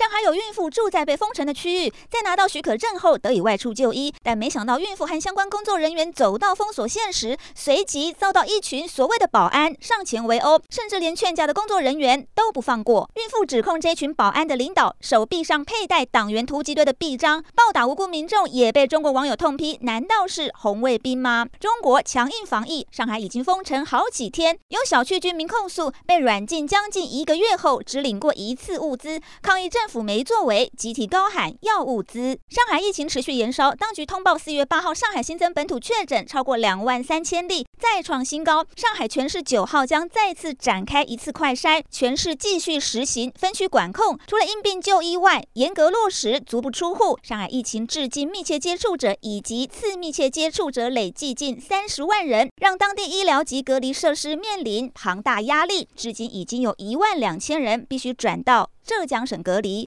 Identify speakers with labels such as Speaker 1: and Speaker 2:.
Speaker 1: 上海有孕妇住在被封城的区域，在拿到许可证后得以外出就医，但没想到孕妇和相关工作人员走到封锁线时，随即遭到一群所谓的保安上前围殴，甚至连劝架的工作人员都不放过。孕妇指控这群保安的领导手臂上佩戴党员突击队的臂章，暴打无辜民众，也被中国网友痛批：难道是红卫兵吗？中国强硬防疫，上海已经封城好几天，有小区居民控诉被软禁将近一个月后，只领过一次物资，抗议政府没作为，集体高喊要物资。上海疫情持续延烧，当局通报四月八号上海新增本土确诊超过两万三千例，再创新高。上海全市九号将再次展开一次快筛，全市继续实行分区管控，除了因病就医外，严格落实足不出户。上海疫情至今密切接触者以及次密切接触者累计近三十万人，让当地医疗及隔离设施面临庞大压力。至今已经有一万两千人必须转到浙江省隔离。